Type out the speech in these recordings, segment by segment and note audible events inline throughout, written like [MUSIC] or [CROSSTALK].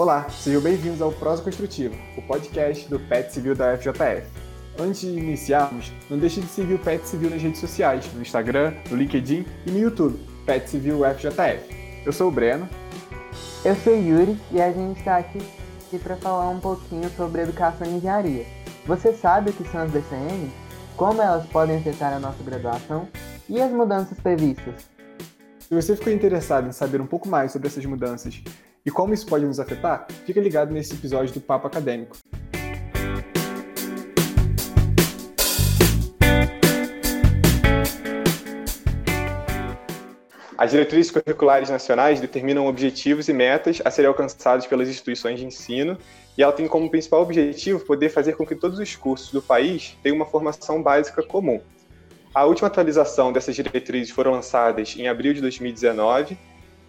Olá, sejam bem-vindos ao Prosa Construtivo, o podcast do PET Civil da FJF. Antes de iniciarmos, não deixe de seguir o PET Civil nas redes sociais, no Instagram, no LinkedIn e no YouTube, PET Civil FJF. Eu sou o Breno. Eu sou o Yuri e a gente está aqui, aqui para falar um pouquinho sobre educação e engenharia. Você sabe o que são as DCM? Como elas podem afetar a nossa graduação? E as mudanças previstas? Se você ficou interessado em saber um pouco mais sobre essas mudanças e como isso pode nos afetar, fica ligado nesse episódio do Papo Acadêmico. As diretrizes curriculares nacionais determinam objetivos e metas a serem alcançados pelas instituições de ensino, e ela tem como principal objetivo poder fazer com que todos os cursos do país tenham uma formação básica comum. A última atualização dessas diretrizes foram lançadas em abril de 2019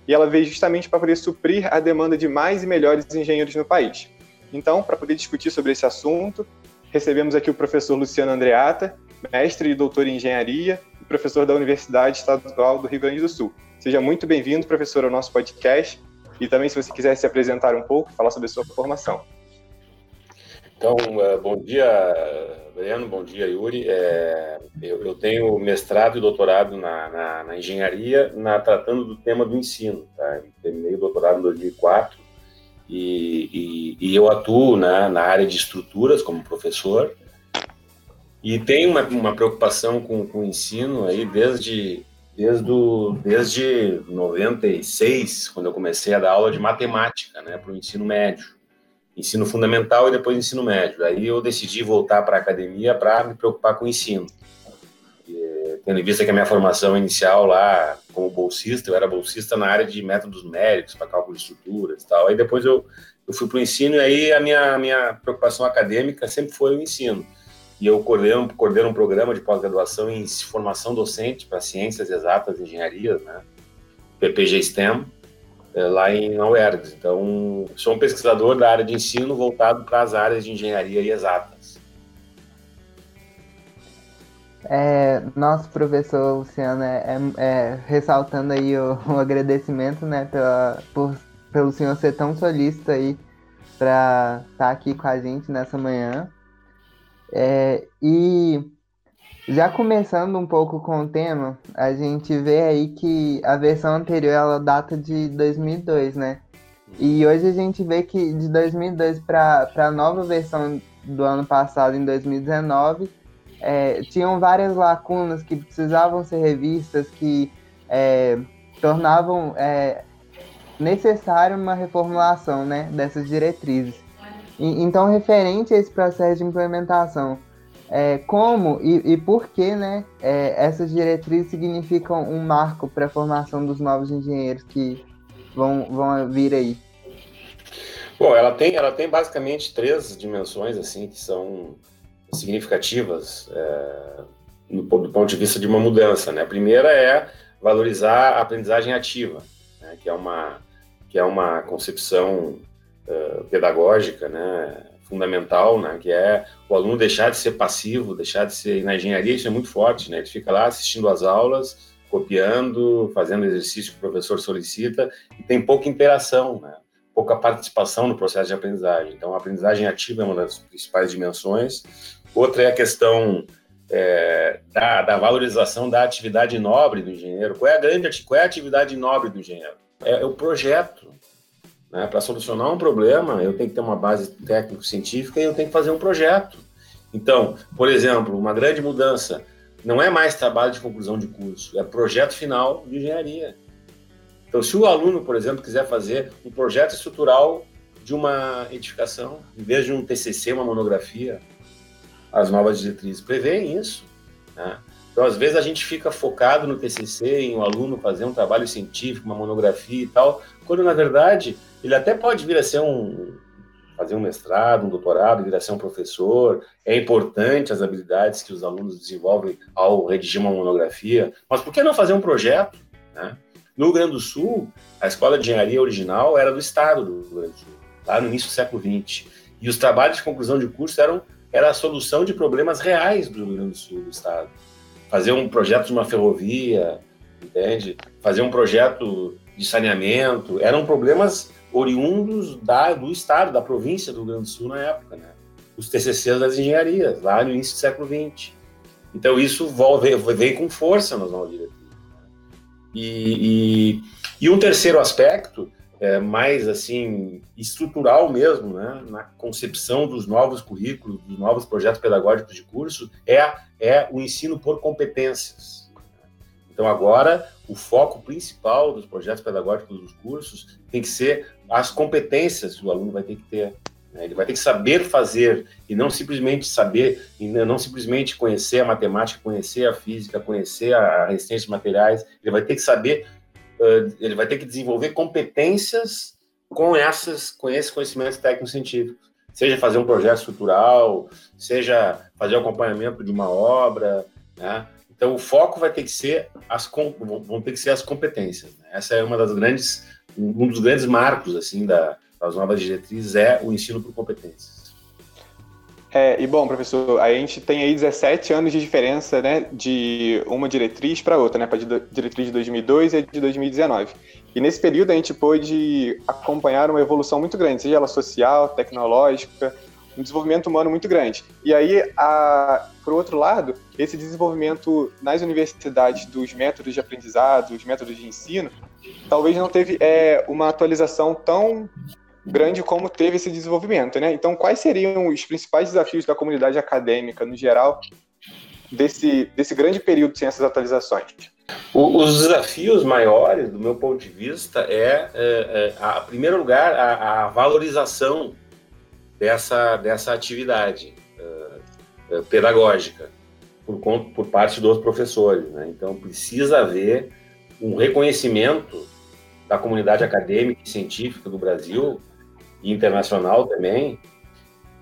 e ela veio justamente para poder suprir a demanda de mais e melhores engenheiros no país. Então, para poder discutir sobre esse assunto, recebemos aqui o professor Luciano Andreata, mestre e doutor em engenharia e professor da Universidade Estadual do Rio Grande do Sul. Seja muito bem-vindo, professor, ao nosso podcast. E também, se você quiser se apresentar um pouco, falar sobre a sua formação. Então, é, bom dia, Breno, bom dia, Yuri. É, eu, eu, tenho mestrado e doutorado na, na, na engenharia, na, tratando do tema do ensino. Tá? Terminei o doutorado em 2004 e, e, e eu atuo né, na área de estruturas como professor e tenho uma, uma preocupação com, com o ensino aí desde, desde, o, desde 96, quando eu comecei a dar aula de matemática né, para o ensino médio ensino fundamental e depois ensino médio. Aí eu decidi voltar para a academia para me preocupar com o ensino. E, tendo em vista que a minha formação inicial lá, como bolsista, eu era bolsista na área de métodos numéricos, para cálculo de estruturas e tal. Aí depois eu, eu fui para o ensino e aí a minha, minha preocupação acadêmica sempre foi o ensino. E eu coordeno, coordeno um programa de pós-graduação em formação docente para ciências exatas e engenharias, né? PPG STEM, é, lá em UERGS. Então, sou um pesquisador da área de ensino voltado para as áreas de engenharia e exatas. É, nosso professor Luciano, é, é, é ressaltando aí o, [LAUGHS] o, agradecimento, né, pela, por, pelo senhor ser tão solícito aí para estar tá aqui com a gente nessa manhã. É, e já começando um pouco com o tema, a gente vê aí que a versão anterior ela data de 2002, né? E hoje a gente vê que de 2002 para a nova versão do ano passado, em 2019, é, tinham várias lacunas que precisavam ser revistas, que é, tornavam é, necessário uma reformulação né, dessas diretrizes. E, então, referente a esse processo de implementação, é, como e, e por que né, é, essas diretrizes significam um marco para a formação dos novos engenheiros que vão, vão vir aí? Bom, ela tem, ela tem basicamente três dimensões assim que são significativas é, no, do ponto de vista de uma mudança. Né? A primeira é valorizar a aprendizagem ativa, né? que é uma que é uma concepção uh, pedagógica, né? Fundamental, né, que é o aluno deixar de ser passivo, deixar de ser na engenharia isso é muito forte, né? Ele fica lá assistindo às aulas, copiando, fazendo exercício que o professor solicita e tem pouca interação, né? Pouca participação no processo de aprendizagem. Então, a aprendizagem ativa é uma das principais dimensões. Outra é a questão é, da, da, valorização da atividade nobre do engenheiro. Qual é a grande, qual é a atividade nobre do engenheiro? É, é o projeto, né? Para solucionar um problema, eu tenho que ter uma base técnico-científica e eu tenho que fazer um projeto. Então, por exemplo, uma grande mudança não é mais trabalho de conclusão de curso, é projeto final de engenharia. Então, se o aluno, por exemplo, quiser fazer um projeto estrutural de uma edificação, em vez de um TCC, uma monografia, as novas diretrizes prevêem isso. Né? Então, às vezes, a gente fica focado no TCC, em o um aluno fazer um trabalho científico, uma monografia e tal, quando, na verdade, ele até pode vir a ser um fazer um mestrado, um doutorado, vir a ser um professor. É importante as habilidades que os alunos desenvolvem ao redigir uma monografia, mas por que não fazer um projeto? Né? No Rio Grande do Sul, a escola de engenharia original era do estado do Rio Grande do Sul, lá no início do século XX. E os trabalhos de conclusão de curso eram era a solução de problemas reais do Rio Grande do Sul, do estado. Fazer um projeto de uma ferrovia, entende? Fazer um projeto de saneamento, eram problemas oriundos da, do estado, da província do Rio Grande do Sul na época, né? Os TCCs das engenharias, lá no início do século XX. Então isso veio, com força nas novas diretrizes. Né? E, e, e, um terceiro aspecto, é, mais assim, estrutural mesmo, né? na concepção dos novos currículos, dos novos projetos pedagógicos de curso, é, é o ensino por competências. Então agora o foco principal dos projetos pedagógicos dos cursos tem que ser as competências que o aluno vai ter que ter. Né? Ele vai ter que saber fazer e não simplesmente saber, e não simplesmente conhecer a matemática, conhecer a física, conhecer a resistência de materiais. Ele vai ter que saber, ele vai ter que desenvolver competências com essas, com esses conhecimentos técnicos científicos. Seja fazer um projeto estrutural, seja fazer o acompanhamento de uma obra, né? Então, o foco vai ter que ser as vão ter que ser as competências. Né? Essa é uma das grandes um dos grandes marcos assim da, das novas diretrizes é o ensino por competências. É, e bom, professor, a gente tem aí 17 anos de diferença, né, de uma diretriz para outra, né, para a diretriz de 2002 e a de 2019. E nesse período a gente pôde acompanhar uma evolução muito grande, seja ela social, tecnológica, um desenvolvimento humano muito grande. E aí, a, por outro lado, esse desenvolvimento nas universidades dos métodos de aprendizado, dos métodos de ensino, talvez não teve é, uma atualização tão grande como teve esse desenvolvimento, né? Então, quais seriam os principais desafios da comunidade acadêmica, no geral, desse, desse grande período sem essas atualizações? os desafios maiores, do meu ponto de vista, é, é, é a, em primeiro lugar, a, a valorização dessa, dessa atividade uh, pedagógica por, por parte dos professores. Né? Então, precisa haver um reconhecimento da comunidade acadêmica e científica do Brasil e internacional também,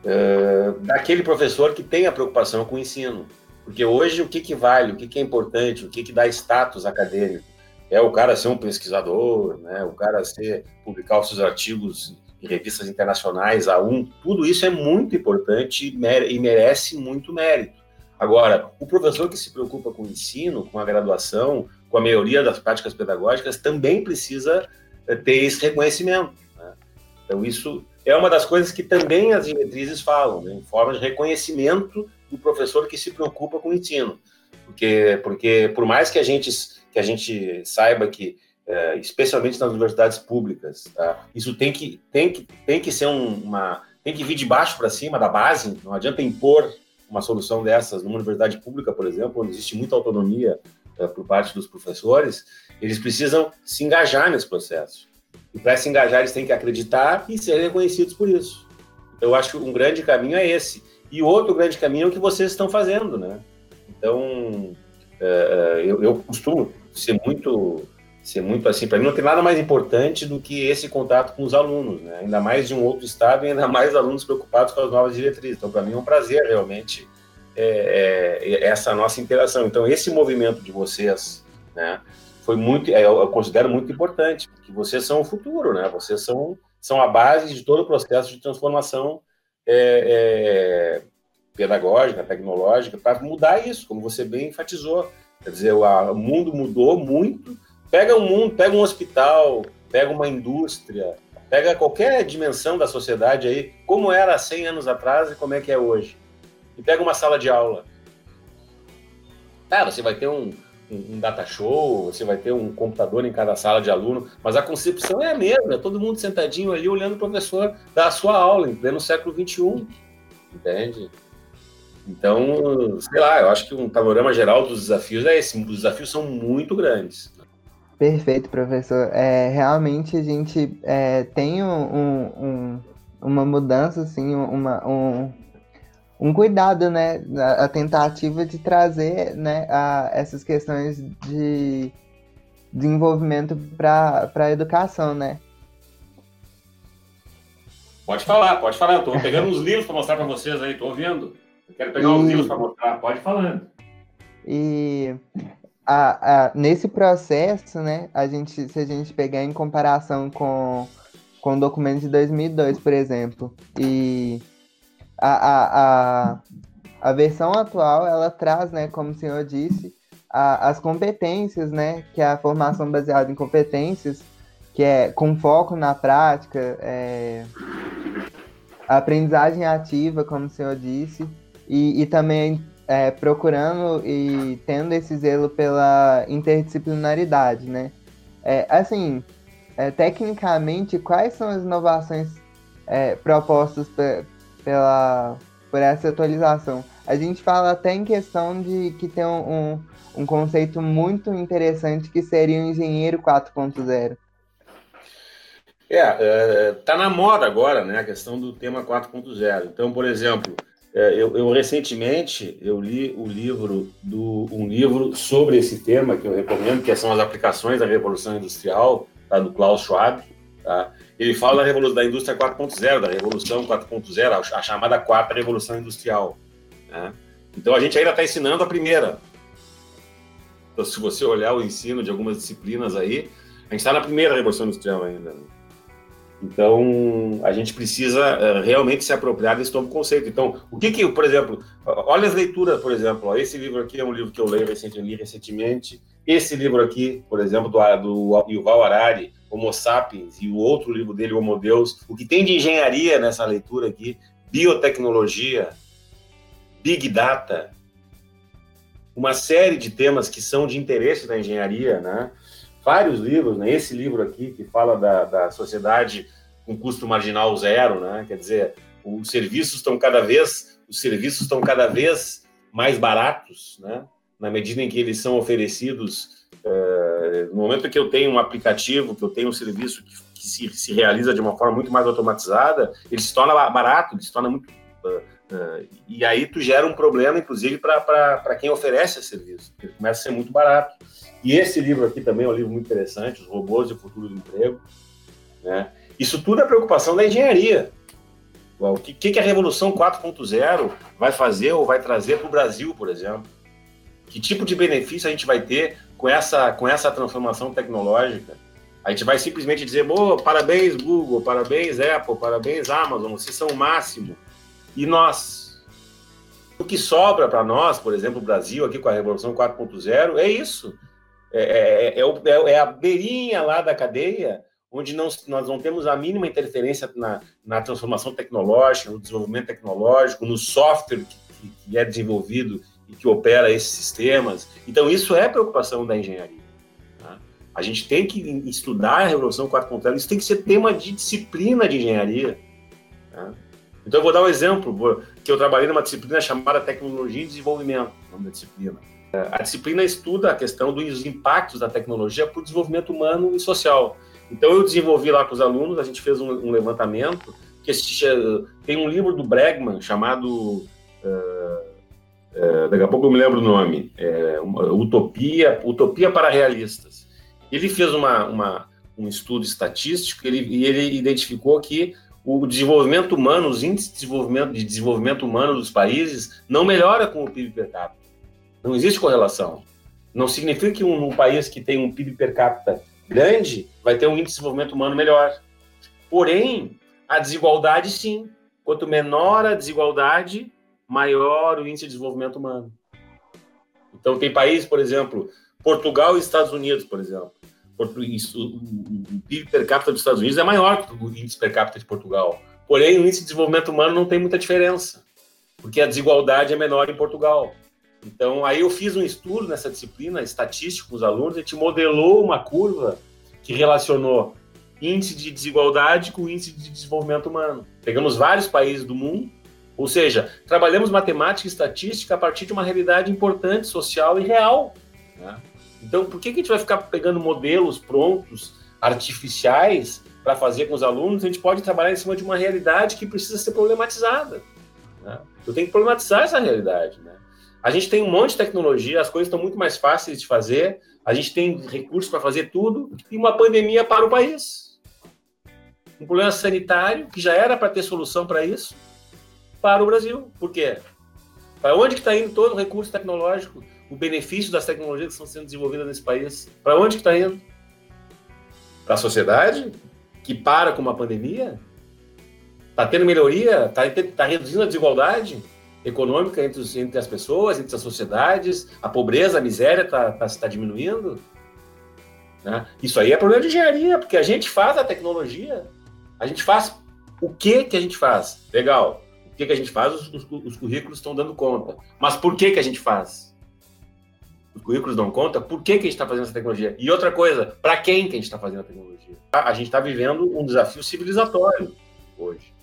uh, daquele professor que tem a preocupação com o ensino. Porque hoje o que, que vale, o que, que é importante, o que, que dá status acadêmico? É o cara ser um pesquisador, né? o cara ser publicar os seus artigos em revistas internacionais, a um, tudo isso é muito importante e merece muito mérito. Agora, o professor que se preocupa com o ensino, com a graduação, com a melhoria das práticas pedagógicas, também precisa eh, ter esse reconhecimento. Né? Então, isso é uma das coisas que também as diretrizes falam, né? em forma de reconhecimento do professor que se preocupa com o ensino. Porque, porque por mais que a gente, que a gente saiba que é, especialmente nas universidades públicas. Tá? Isso tem que, tem que, tem que ser um, uma. tem que vir de baixo para cima, da base, não adianta impor uma solução dessas numa universidade pública, por exemplo, onde existe muita autonomia é, por parte dos professores, eles precisam se engajar nesse processo. E para se engajar, eles têm que acreditar e ser reconhecidos por isso. Eu acho que um grande caminho é esse. E outro grande caminho é o que vocês estão fazendo, né? Então, é, eu, eu costumo ser muito ser muito assim. Para mim, não tem nada mais importante do que esse contato com os alunos, né? ainda mais de um outro estado e ainda mais alunos preocupados com as novas diretrizes. Então, para mim, é um prazer realmente é, é, essa nossa interação. Então, esse movimento de vocês, né, foi muito, é, eu considero muito importante, porque vocês são o futuro, né? Vocês são, são a base de todo o processo de transformação é, é pedagógica, tecnológica, para mudar isso, como você bem enfatizou. Quer dizer, o mundo mudou muito Pega um mundo, pega um hospital, pega uma indústria, pega qualquer dimensão da sociedade aí, como era há 100 anos atrás e como é que é hoje. E pega uma sala de aula. Ah, você vai ter um, um data show, você vai ter um computador em cada sala de aluno, mas a concepção é a mesma, é todo mundo sentadinho ali olhando o professor dar a sua aula, em pleno século XXI, entende? Então, sei lá, eu acho que um panorama geral dos desafios é esse, os desafios são muito grandes. Perfeito, professor. É, realmente a gente é, tem um, um, uma mudança, assim, uma, um, um cuidado, né? A, a tentativa de trazer né, a, essas questões de desenvolvimento para a educação, né? Pode falar, pode falar. Eu estou pegando uns livros para mostrar para vocês aí, estou ouvindo. Eu quero pegar e... uns livros para mostrar. Pode falando. E a, a, nesse processo, né, a gente, se a gente pegar em comparação com, com o documento de 2002, por exemplo, e a, a, a, a versão atual, ela traz, né, como o senhor disse, a, as competências, né, que é a formação baseada em competências, que é com foco na prática, é, a aprendizagem ativa, como o senhor disse, e, e também é, procurando e tendo esse zelo pela interdisciplinaridade, né? É, assim, é, tecnicamente, quais são as inovações é, propostas pela, por essa atualização? A gente fala até em questão de que tem um, um, um conceito muito interessante que seria o engenheiro 4.0. É, é, tá na moda agora, né, a questão do tema 4.0. Então, por exemplo, eu, eu, recentemente eu li o livro do um livro sobre esse tema que eu recomendo, que são as aplicações da revolução industrial, tá, do Klaus Schwab. Tá? Ele fala da revolução da indústria 4.0, da revolução 4.0, a, chamada quarta revolução industrial. Né? Então a gente ainda está ensinando a primeira. Então, se você olhar o ensino de algumas disciplinas aí, a gente está na primeira revolução industrial ainda. Né? Então, a gente precisa uh, realmente se apropriar desse novo conceito. Então, o que que, por exemplo, olha as leituras, por exemplo, ó, esse livro aqui é um livro que eu leio recentemente, recentemente. Esse livro aqui, por exemplo, do, do Yuval Harari, Homo Sapiens, e o outro livro dele, Homo Deus. O que tem de engenharia nessa leitura aqui, biotecnologia, big data, uma série de temas que são de interesse da engenharia, né? Vários livros, né? Esse livro aqui que fala da, da sociedade com custo marginal zero, né? Quer dizer, os serviços estão cada vez, os serviços estão cada vez mais baratos, né? Na medida em que eles são oferecidos, é, no momento que eu tenho um aplicativo, que eu tenho um serviço que, que se, se, realiza de uma forma muito mais automatizada, ele se torna barato, ele se torna muito uh, e aí tu gera um problema, inclusive, para quem oferece esse serviço. Ele começa a ser muito barato. E esse livro aqui também é um livro muito interessante, Os Robôs e o Futuro do Emprego. Né? Isso tudo é preocupação da engenharia. O que, que a Revolução 4.0 vai fazer ou vai trazer para o Brasil, por exemplo? Que tipo de benefício a gente vai ter com essa, com essa transformação tecnológica? A gente vai simplesmente dizer, oh, parabéns Google, parabéns Apple, parabéns Amazon, vocês são o máximo. E nós? O que sobra para nós, por exemplo, o Brasil, aqui com a Revolução 4.0, é isso é, é, é, é, é, a beirinha lá da cadeia, onde não, nós não temos a mínima interferência na, na transformação tecnológica, no desenvolvimento tecnológico, no software que, que, é desenvolvido e que opera esses sistemas. Então, isso é preocupação da engenharia. Tá? A gente tem que estudar a Revolução 4.0, isso tem que ser tema de disciplina de engenharia. Tá? Então, eu vou dar um exemplo, que eu trabalhei numa disciplina chamada Tecnologia e Desenvolvimento, nome da disciplina. A disciplina estuda a questão dos impactos da tecnologia para o desenvolvimento humano e social. Então, eu desenvolvi lá com os alunos, a gente fez um, um levantamento, que tem um livro do Bregman chamado. Uh, daqui a pouco eu me lembro o nome, é, Utopia, Utopia para Realistas. Ele fez uma, uma um estudo estatístico ele, e ele identificou que o desenvolvimento humano, os índices de desenvolvimento, de desenvolvimento humano dos países não melhora com o PIB per capita. Não existe correlação. Não significa que um, um país que tem um PIB per capita grande vai ter um índice de desenvolvimento humano melhor. Porém, a desigualdade sim. Quanto menor a desigualdade, maior o índice de desenvolvimento humano. Então, tem países, por exemplo, Portugal e Estados Unidos, por exemplo. O PIB per capita dos Estados Unidos é maior que o índice per capita de Portugal. Porém, o índice de desenvolvimento humano não tem muita diferença, porque a desigualdade é menor em Portugal. Então, aí eu fiz um estudo nessa disciplina, estatístico, com os alunos, a gente modelou uma curva que relacionou índice de desigualdade com índice de desenvolvimento humano. Pegamos vários países do mundo, ou seja, trabalhamos matemática e estatística a partir de uma realidade importante, social e real. Né? Então, por que, que a gente vai ficar pegando modelos prontos, artificiais, para fazer com os alunos? A gente pode trabalhar em cima de uma realidade que precisa ser problematizada. Né? Eu tenho que problematizar essa realidade. Né? A gente tem um monte de tecnologia, as coisas estão muito mais fáceis de fazer, a gente tem recursos para fazer tudo, e uma pandemia para o país. Um problema sanitário, que já era para ter solução para isso, para o Brasil. Por quê? Para onde que está indo todo o recurso tecnológico, o benefício das tecnologias que estão sendo desenvolvidas nesse país? Para onde que está indo? Para a sociedade, que para com uma pandemia? Está tendo melhoria? Está tá reduzindo a desigualdade? econômica entre, os, entre as pessoas, entre as sociedades, a pobreza, a miséria está tá, tá diminuindo? Né? Isso aí é problema de engenharia, porque a gente faz a tecnologia, a gente faz o que que a gente faz? Legal. O que que a gente faz? Os, os, os currículos estão dando conta. Mas por que que a gente faz? Os currículos dão conta? Por que que a gente está fazendo essa tecnologia? E outra coisa, para quem que a gente está fazendo a tecnologia? A gente está vivendo um desafio civilizatório hoje.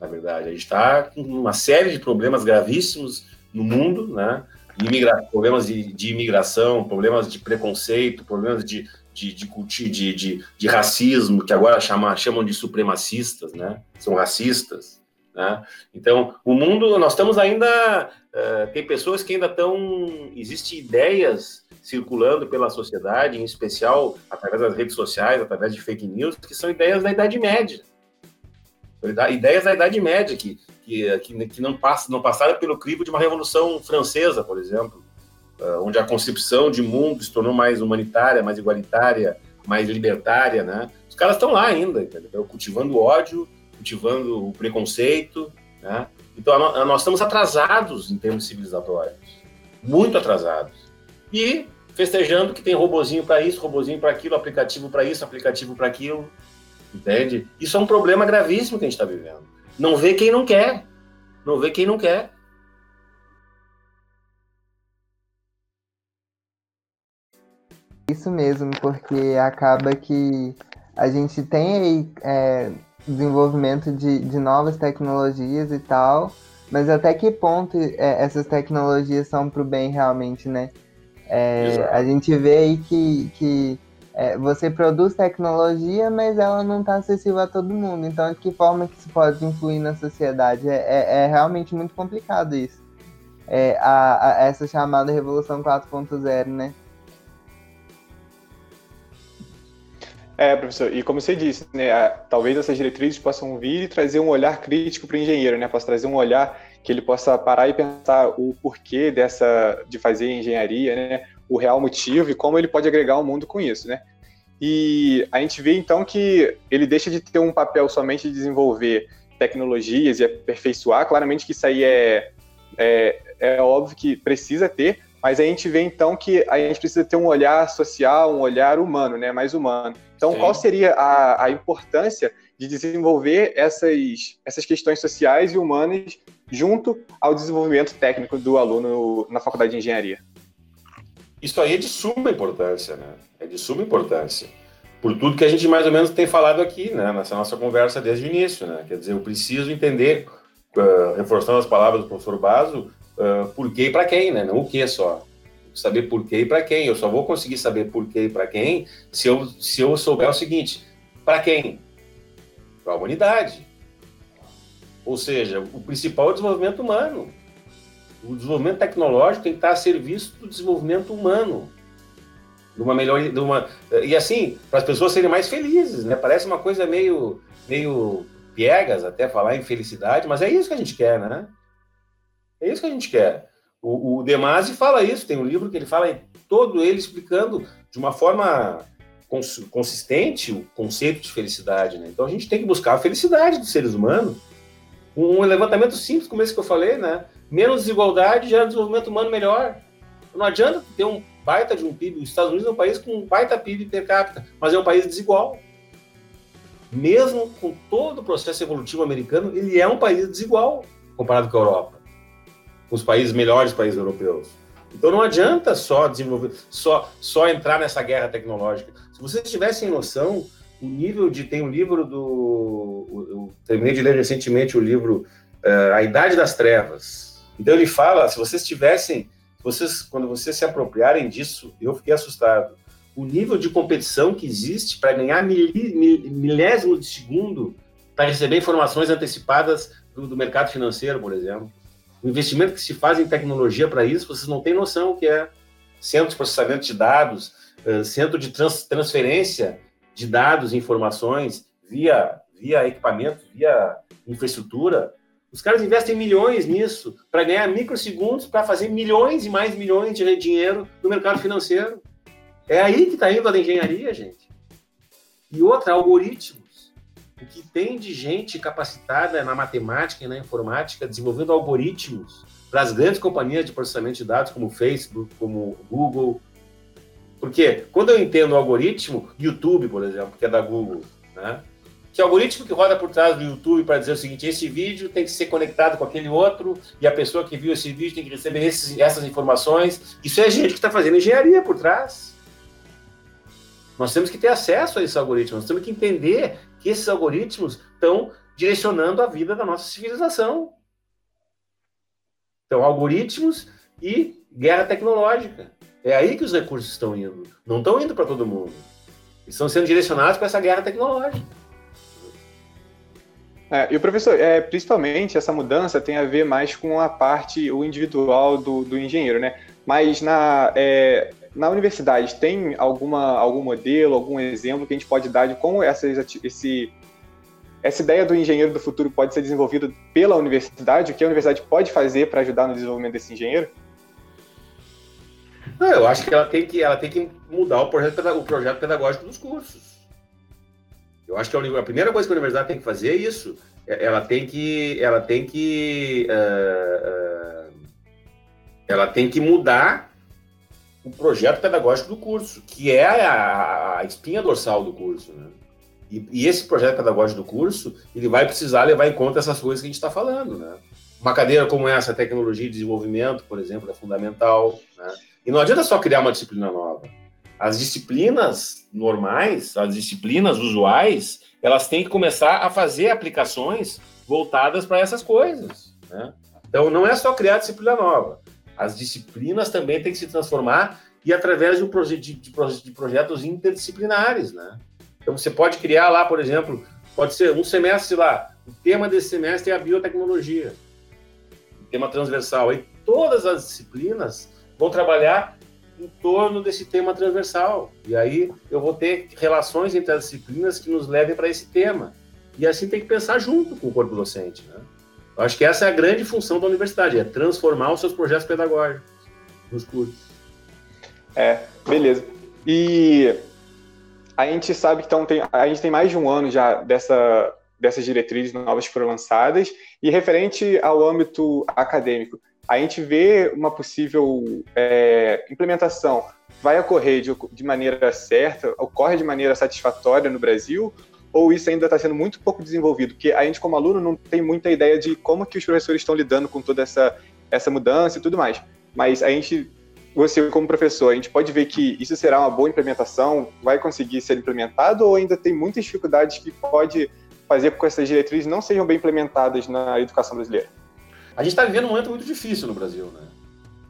Na verdade, a gente está com uma série de problemas gravíssimos no mundo, né? Imigra problemas de, de imigração, problemas de preconceito, problemas de, de, de, de, de, de racismo, que agora chama, chamam de supremacistas, né? São racistas. Né? Então, o mundo, nós estamos ainda. Uh, tem pessoas que ainda estão. Existem ideias circulando pela sociedade, em especial através das redes sociais, através de fake news, que são ideias da Idade Média. Ideias da Idade Média, que, que, que não, passa, não passaram pelo crivo de uma revolução francesa, por exemplo, uh, onde a concepção de mundo se tornou mais humanitária, mais igualitária, mais libertária, né? Os caras estão lá ainda, entendeu? cultivando ódio, cultivando o preconceito, né? Então, nós estamos atrasados em termos civilizatórios, muito atrasados. E festejando que tem robozinho para isso, robozinho para aquilo, aplicativo para isso, aplicativo para aquilo, entende? Isso é um problema gravíssimo que a gente está vivendo. Não vê quem não quer, não vê quem não quer. Isso mesmo, porque acaba que a gente tem aí é, desenvolvimento de, de novas tecnologias e tal, mas até que ponto é, essas tecnologias são para o bem realmente, né? É, a gente vê aí que, que é, você produz tecnologia, mas ela não está acessível a todo mundo. Então, de que forma que isso pode influir na sociedade? É, é, é realmente muito complicado isso. É, a, a, essa chamada Revolução 4.0, né? É, professor, e como você disse, né, talvez essas diretrizes possam vir e trazer um olhar crítico para o engenheiro, né, possa trazer um olhar que ele possa parar e pensar o porquê dessa de fazer engenharia, né, o real motivo e como ele pode agregar ao mundo com isso, né. E a gente vê então que ele deixa de ter um papel somente de desenvolver tecnologias e aperfeiçoar, claramente que isso aí é, é, é óbvio que precisa ter, mas a gente vê então que a gente precisa ter um olhar social, um olhar humano, né, mais humano. Então, Sim. qual seria a, a importância de desenvolver essas, essas questões sociais e humanas junto ao desenvolvimento técnico do aluno na faculdade de engenharia? Isso aí é de suma importância, né? É de suma importância. Por tudo que a gente mais ou menos tem falado aqui, né? Nessa nossa conversa desde o início, né? Quer dizer, eu preciso entender, uh, reforçando as palavras do professor Baso, uh, por que e para quem, né? Não o que só saber por quê e para quem. Eu só vou conseguir saber por quê e para quem se eu, se eu souber o seguinte: para quem? Para a humanidade. Ou seja, o principal é o desenvolvimento humano. O desenvolvimento tecnológico tem que estar a serviço do desenvolvimento humano. De uma melhor. De uma, e assim, para as pessoas serem mais felizes, né? Parece uma coisa meio, meio piegas até falar em felicidade, mas é isso que a gente quer, né? É isso que a gente quer. O, o De fala isso, tem um livro que ele fala todo ele explicando de uma forma cons consistente o conceito de felicidade. Né? Então a gente tem que buscar a felicidade dos seres humanos. Um levantamento simples, como esse que eu falei, né? Menos desigualdade gera desenvolvimento humano melhor. Não adianta ter um baita de um PIB. Os Estados Unidos é um país com um baita PIB per capita, mas é um país desigual. Mesmo com todo o processo evolutivo americano, ele é um país desigual comparado com a Europa com os países melhores países europeus. Então não adianta só desenvolver, só, só entrar nessa guerra tecnológica. Se vocês tivessem noção, o nível de. Tem um livro do. Eu terminei de ler recentemente o livro uh, A Idade das Trevas. Então ele fala: se vocês tivessem. Vocês, quando vocês se apropriarem disso, eu fiquei assustado. O nível de competição que existe para ganhar mil, mil, milésimo de segundo para receber informações antecipadas do, do mercado financeiro, por exemplo o investimento que se faz em tecnologia para isso, vocês não têm noção o que é centro de processamento de dados, uh, centro de trans transferência de dados e informações via, via equipamento, via infraestrutura. Os caras investem milhões nisso para ganhar microsegundos para fazer milhões e mais milhões de dinheiro no mercado financeiro. É aí que está indo a engenharia, gente. E outra, algoritmo o que tem de gente capacitada na matemática e na informática desenvolvendo algoritmos para as grandes companhias de processamento de dados, como Facebook, como Google, Porque quando eu entendo o algoritmo, YouTube, por exemplo, que é da Google, né? Que algoritmo que roda por trás do YouTube para dizer o seguinte: esse vídeo tem que ser conectado com aquele outro, e a pessoa que viu esse vídeo tem que receber esses, essas informações. Isso é gente que está fazendo engenharia por trás. Nós temos que ter acesso a esses algoritmos, nós temos que entender que esses algoritmos estão direcionando a vida da nossa civilização. Então, algoritmos e guerra tecnológica. É aí que os recursos estão indo. Não estão indo para todo mundo. Estão sendo direcionados para essa guerra tecnológica. É, e o professor, é, principalmente essa mudança tem a ver mais com a parte, o individual do, do engenheiro, né? Mas na, é, na universidade tem alguma, algum modelo, algum exemplo que a gente pode dar de como essas, esse, essa ideia do engenheiro do futuro pode ser desenvolvida pela universidade? O que a universidade pode fazer para ajudar no desenvolvimento desse engenheiro? Não, eu acho que ela tem que, ela tem que mudar o projeto, o projeto pedagógico dos cursos. Eu acho que a, primeira coisa que a universidade tem que fazer é isso. É, ela tem que, ela tem que, uh, uh, ela tem que mudar o projeto pedagógico do curso, que é a, a espinha dorsal do curso, né? E, e, esse projeto pedagógico do curso, ele vai precisar levar em conta essas coisas que a gente está falando, né? Uma cadeira como essa, tecnologia de desenvolvimento, por exemplo, é fundamental, né? E não adianta só criar uma disciplina nova. As disciplinas normais, as disciplinas usuais, elas têm que começar a fazer aplicações voltadas para essas coisas. Né? Então, não é só criar disciplina nova. As disciplinas também têm que se transformar e através de, um de, de, projetos interdisciplinares. Né? Então, você pode criar lá, por exemplo, pode ser um semestre lá, o tema desse semestre é a biotecnologia, tema transversal. Aí todas as disciplinas vão trabalhar em torno desse tema transversal. E aí eu vou ter relações entre as disciplinas que nos levem para esse tema. E assim tem que pensar junto com o corpo docente. Né? Eu acho que essa é a grande função da universidade, é transformar os seus projetos pedagógicos nos cursos. É, beleza. E a gente sabe que então, tem, a gente tem mais de um ano já dessa, dessas diretrizes novas que foram lançadas, e referente ao âmbito acadêmico, a gente vê uma possível é, implementação vai ocorrer de, de, maneira certa, ocorre de maneira satisfatória no Brasil, ou isso ainda está sendo muito pouco desenvolvido? Porque a gente, como aluno, não tem muita ideia de como que os professores estão lidando com toda essa, essa mudança e tudo mais. Mas a gente, você como professor, a gente pode ver que isso será uma boa implementação, vai conseguir ser implementado, ou ainda tem muitas dificuldades que pode fazer com que essas diretrizes não sejam bem implementadas na educação brasileira? A gente está vivendo um momento muito difícil no Brasil, né?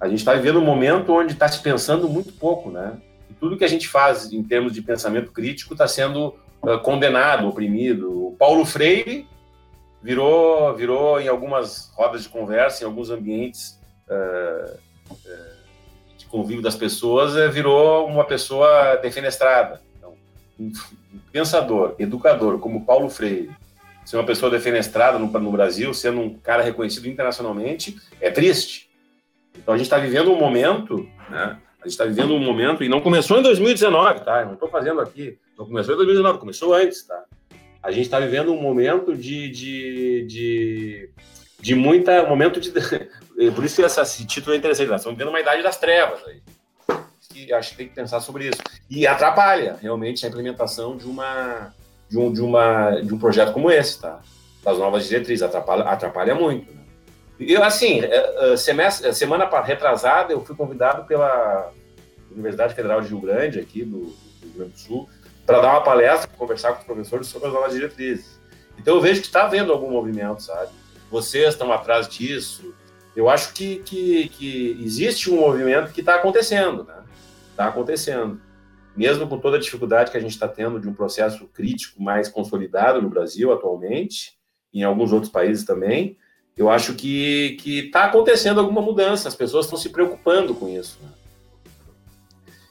A gente está vivendo um momento onde está se pensando muito pouco, né? E tudo que a gente faz em termos de pensamento crítico está sendo uh, condenado, oprimido. O Paulo Freire virou, virou em algumas rodas de conversa, em alguns ambientes uh, uh, de convívio das pessoas, virou uma pessoa defenestrada. Então, um pensador, educador como Paulo Freire, ser uma pessoa defenestrada no, no Brasil, sendo um cara reconhecido internacionalmente, é triste. Então a gente está vivendo um momento, né? A gente está vivendo um momento, e não começou em 2019, tá? Eu não estou fazendo aqui, não começou em 2019, começou antes, tá? A gente está vivendo um momento de, de, de, de muita. Um momento de. [LAUGHS] Por isso que esse título é interessante, nós estamos vivendo uma idade das trevas aí. Que acho que tem que pensar sobre isso. E atrapalha realmente a implementação de uma de um, de uma, de um projeto como esse, tá? Das novas diretrizes, atrapalha, atrapalha muito. Né? Eu, assim, é, é, semestre, semana retrasada, eu fui convidado pela Universidade Federal de Rio Grande, aqui do, do Rio Grande do Sul, para dar uma palestra, conversar com os professores sobre as novas diretrizes. Então eu vejo que está havendo algum movimento, sabe? Vocês estão atrás disso. Eu acho que, que, que existe um movimento que está acontecendo, né? Está acontecendo mesmo com toda a dificuldade que a gente está tendo de um processo crítico mais consolidado no Brasil atualmente, em alguns outros países também, eu acho que está acontecendo alguma mudança, as pessoas estão se preocupando com isso. Né?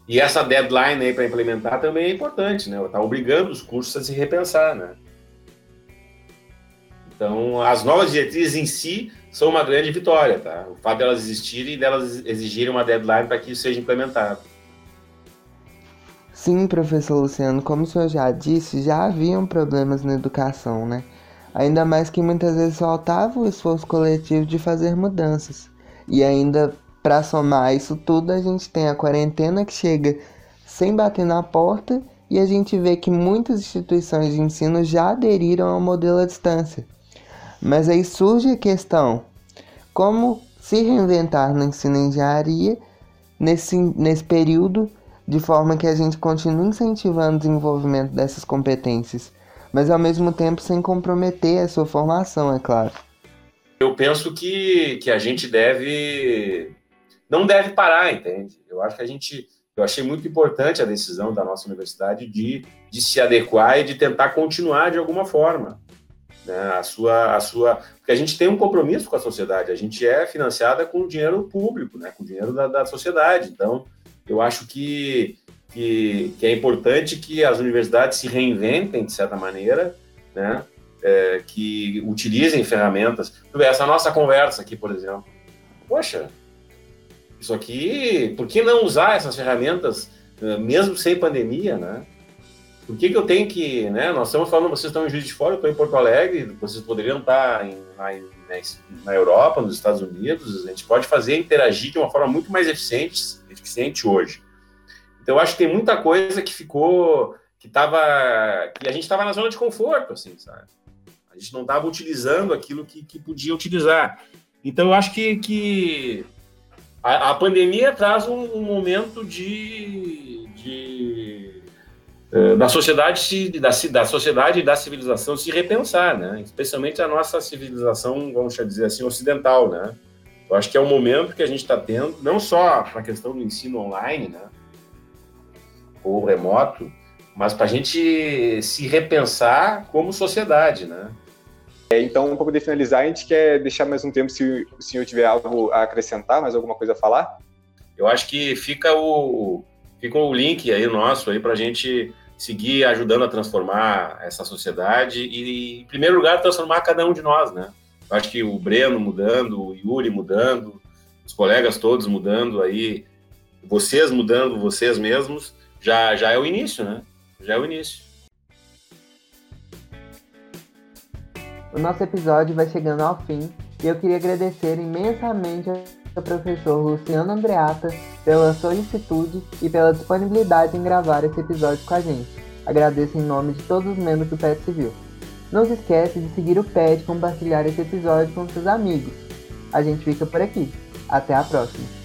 E essa deadline aí para implementar também é importante, né? Está obrigando os cursos a se repensar, né? Então, as novas diretrizes em si são uma grande vitória, tá? O fato delas existirem e delas exigirem uma deadline para que isso seja implementado. Sim, professor Luciano, como o senhor já disse, já haviam problemas na educação, né? Ainda mais que muitas vezes faltava o esforço coletivo de fazer mudanças. E ainda para somar isso tudo, a gente tem a quarentena que chega sem bater na porta e a gente vê que muitas instituições de ensino já aderiram ao modelo à distância. Mas aí surge a questão: como se reinventar no ensino em engenharia nesse, nesse período, de forma que a gente continue incentivando o desenvolvimento dessas competências, mas ao mesmo tempo sem comprometer a sua formação, é claro. Eu penso que, que a gente deve. não deve parar, entende? Eu acho que a gente eu achei muito importante a decisão da nossa universidade de, de se adequar e de tentar continuar de alguma forma. Né? A sua, a sua, porque a gente tem um compromisso com a sociedade, a gente é financiada com dinheiro público, né? com dinheiro da, da sociedade. Então, eu acho que, que, que, é importante que as universidades se reinventem, de certa maneira, né? É, que utilizem ferramentas. Essa nossa conversa aqui, por exemplo. Poxa, isso aqui, por que não usar essas ferramentas, eh, mesmo sem pandemia, né? Por que, que eu tenho que, né? Nós estamos falando, vocês estão em Juiz de Fora, eu estou em Porto Alegre, vocês poderiam estar em, na, na Europa, nos Estados Unidos, a gente pode fazer interagir de uma forma muito mais eficiente, eficiente hoje. Então, eu acho que tem muita coisa que ficou, que tava, que a gente estava na zona de conforto, assim, sabe? A gente não estava utilizando aquilo que, que podia utilizar. Então, eu acho que, que a, a pandemia traz um, um momento de, de uh, da sociedade se, da, da sociedade e da civilização se repensar, né? Especialmente a nossa civilização, vamos dizer assim, ocidental, né? Eu acho que é um momento que a gente está tendo, não só para a questão do ensino online, né? Ou remoto, mas para a gente se repensar como sociedade, né? É, então, um pouco de finalizar, a gente quer deixar mais um tempo se o senhor tiver algo a acrescentar, mais alguma coisa a falar? Eu acho que fica o, fica o link aí nosso aí para a gente seguir ajudando a transformar essa sociedade e, em primeiro lugar, transformar cada um de nós, né? Eu acho que o Breno mudando, o Yuri mudando, os colegas todos mudando aí, vocês mudando vocês mesmos, já, já é o início, né? Já é o início. O nosso episódio vai chegando ao fim e eu queria agradecer imensamente ao professor Luciano Andreata pela solicitude e pela disponibilidade em gravar esse episódio com a gente. Agradeço em nome de todos os membros do PET Civil. Não se esqueça de seguir o PET e compartilhar esse episódio com seus amigos. A gente fica por aqui. Até a próxima!